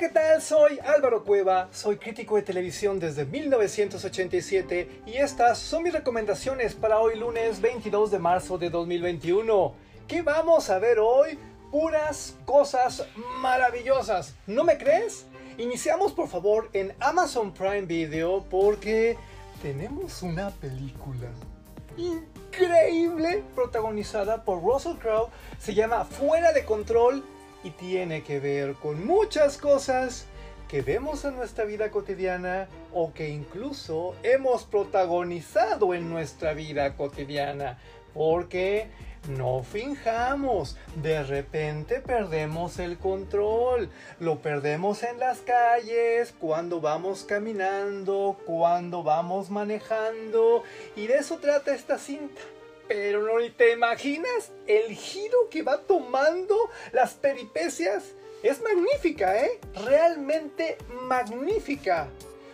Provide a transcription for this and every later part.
¿qué tal? Soy Álvaro Cueva, soy crítico de televisión desde 1987 y estas son mis recomendaciones para hoy lunes 22 de marzo de 2021. ¿Qué vamos a ver hoy? Puras cosas maravillosas. ¿No me crees? Iniciamos por favor en Amazon Prime Video porque tenemos una película increíble protagonizada por Russell Crowe. Se llama Fuera de Control y tiene que ver con muchas cosas que vemos en nuestra vida cotidiana o que incluso hemos protagonizado en nuestra vida cotidiana. Porque no finjamos, de repente perdemos el control, lo perdemos en las calles, cuando vamos caminando, cuando vamos manejando, y de eso trata esta cinta. Pero no te imaginas el giro que va tomando las peripecias. Es magnífica, ¿eh? Realmente magnífica.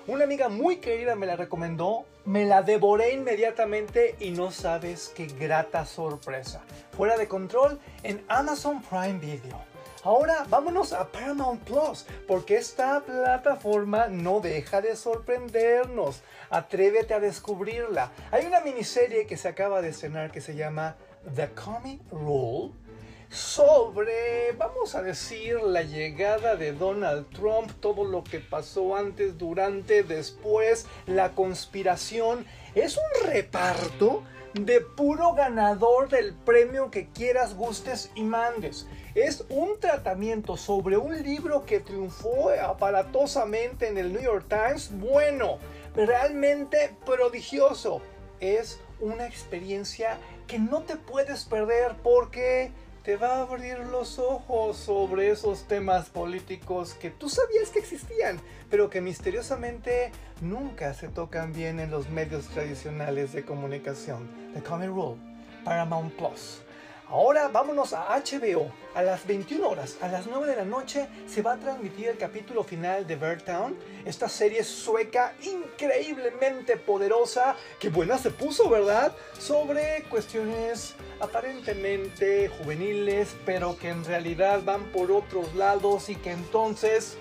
Una amiga muy querida me la recomendó, me la devoré inmediatamente y no sabes qué grata sorpresa. Fuera de control en Amazon Prime Video. Ahora vámonos a Paramount Plus, porque esta plataforma no deja de sorprendernos. Atrévete a descubrirla. Hay una miniserie que se acaba de estrenar que se llama The Comic Rule sobre, vamos a decir, la llegada de Donald Trump, todo lo que pasó antes, durante, después, la conspiración. Es un reparto de puro ganador del premio que quieras, gustes y mandes. Es un tratamiento sobre un libro que triunfó aparatosamente en el New York Times. Bueno, realmente prodigioso. Es una experiencia que no te puedes perder porque te va a abrir los ojos sobre esos temas políticos que tú sabías que existían, pero que misteriosamente nunca se tocan bien en los medios tradicionales de comunicación. The Common Rule, Paramount Plus. Ahora vámonos a HBO. A las 21 horas, a las 9 de la noche, se va a transmitir el capítulo final de Town. esta serie sueca increíblemente poderosa, que buena se puso, ¿verdad? Sobre cuestiones aparentemente juveniles, pero que en realidad van por otros lados y que entonces,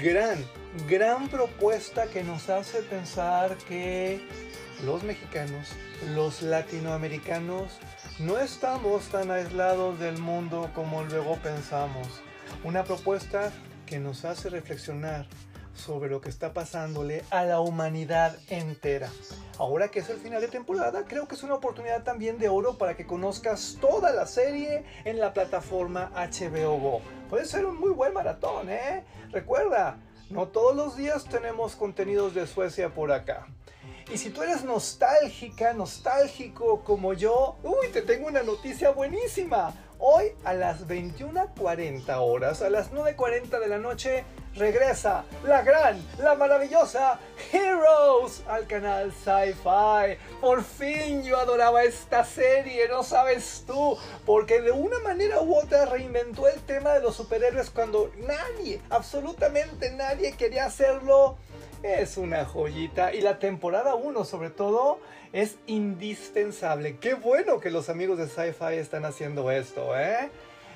gran, gran propuesta que nos hace pensar que los mexicanos, los latinoamericanos, no estamos tan aislados del mundo como luego pensamos. Una propuesta que nos hace reflexionar sobre lo que está pasándole a la humanidad entera. Ahora que es el final de temporada, creo que es una oportunidad también de oro para que conozcas toda la serie en la plataforma HBO Go. Puede ser un muy buen maratón, ¿eh? Recuerda, no todos los días tenemos contenidos de Suecia por acá. Y si tú eres nostálgica, nostálgico como yo, uy, te tengo una noticia buenísima. Hoy a las 21.40 horas, a las 9.40 de la noche, regresa la gran, la maravillosa Heroes al canal Sci-Fi. Por fin yo adoraba esta serie, no sabes tú, porque de una manera u otra reinventó el tema de los superhéroes cuando nadie, absolutamente nadie quería hacerlo es una joyita y la temporada 1 sobre todo es indispensable. Qué bueno que los amigos de Sci-Fi están haciendo esto, ¿eh?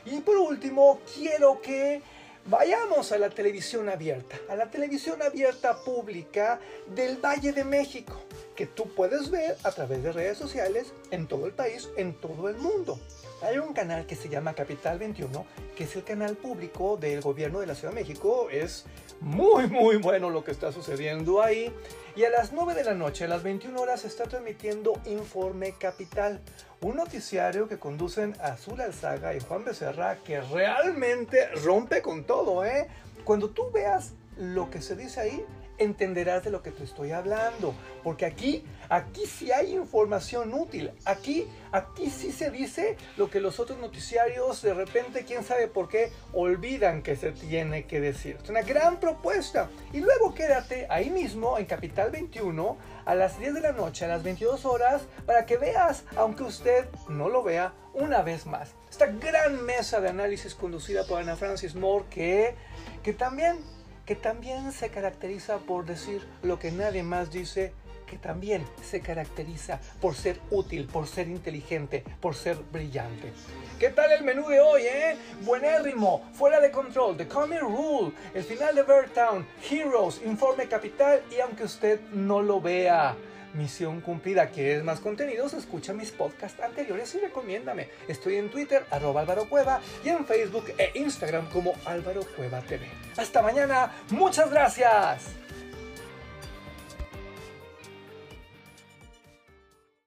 Y por último, quiero que vayamos a la televisión abierta, a la televisión abierta pública del Valle de México, que tú puedes ver a través de redes sociales en todo el país, en todo el mundo. Hay un canal que se llama Capital 21, que es el canal público del gobierno de la Ciudad de México. Es muy, muy bueno lo que está sucediendo ahí. Y a las 9 de la noche, a las 21 horas, se está transmitiendo Informe Capital, un noticiario que conducen Azul Alzaga y Juan Becerra, que realmente rompe con todo, ¿eh? Cuando tú veas lo que se dice ahí, entenderás de lo que te estoy hablando. Porque aquí, aquí sí hay información útil. Aquí, aquí sí se dice lo que los otros noticiarios de repente, quién sabe por qué, olvidan que se tiene que decir. Es una gran propuesta. Y luego quédate ahí mismo en Capital 21 a las 10 de la noche, a las 22 horas, para que veas, aunque usted no lo vea, una vez más. Esta gran mesa de análisis conducida por Ana Francis Moore que, que también que también se caracteriza por decir lo que nadie más dice que también se caracteriza por ser útil, por ser inteligente, por ser brillante. ¿Qué tal el menú de hoy, eh? Buenérrimo, fuera de control, The Comic Rule, el final de Town, Heroes, Informe Capital y aunque usted no lo vea, misión cumplida. ¿Quieres más contenidos? Escucha mis podcasts anteriores y recomiéndame. Estoy en Twitter, arroba Álvaro Cueva, y en Facebook e Instagram como Álvaro Cueva TV. Hasta mañana, muchas gracias.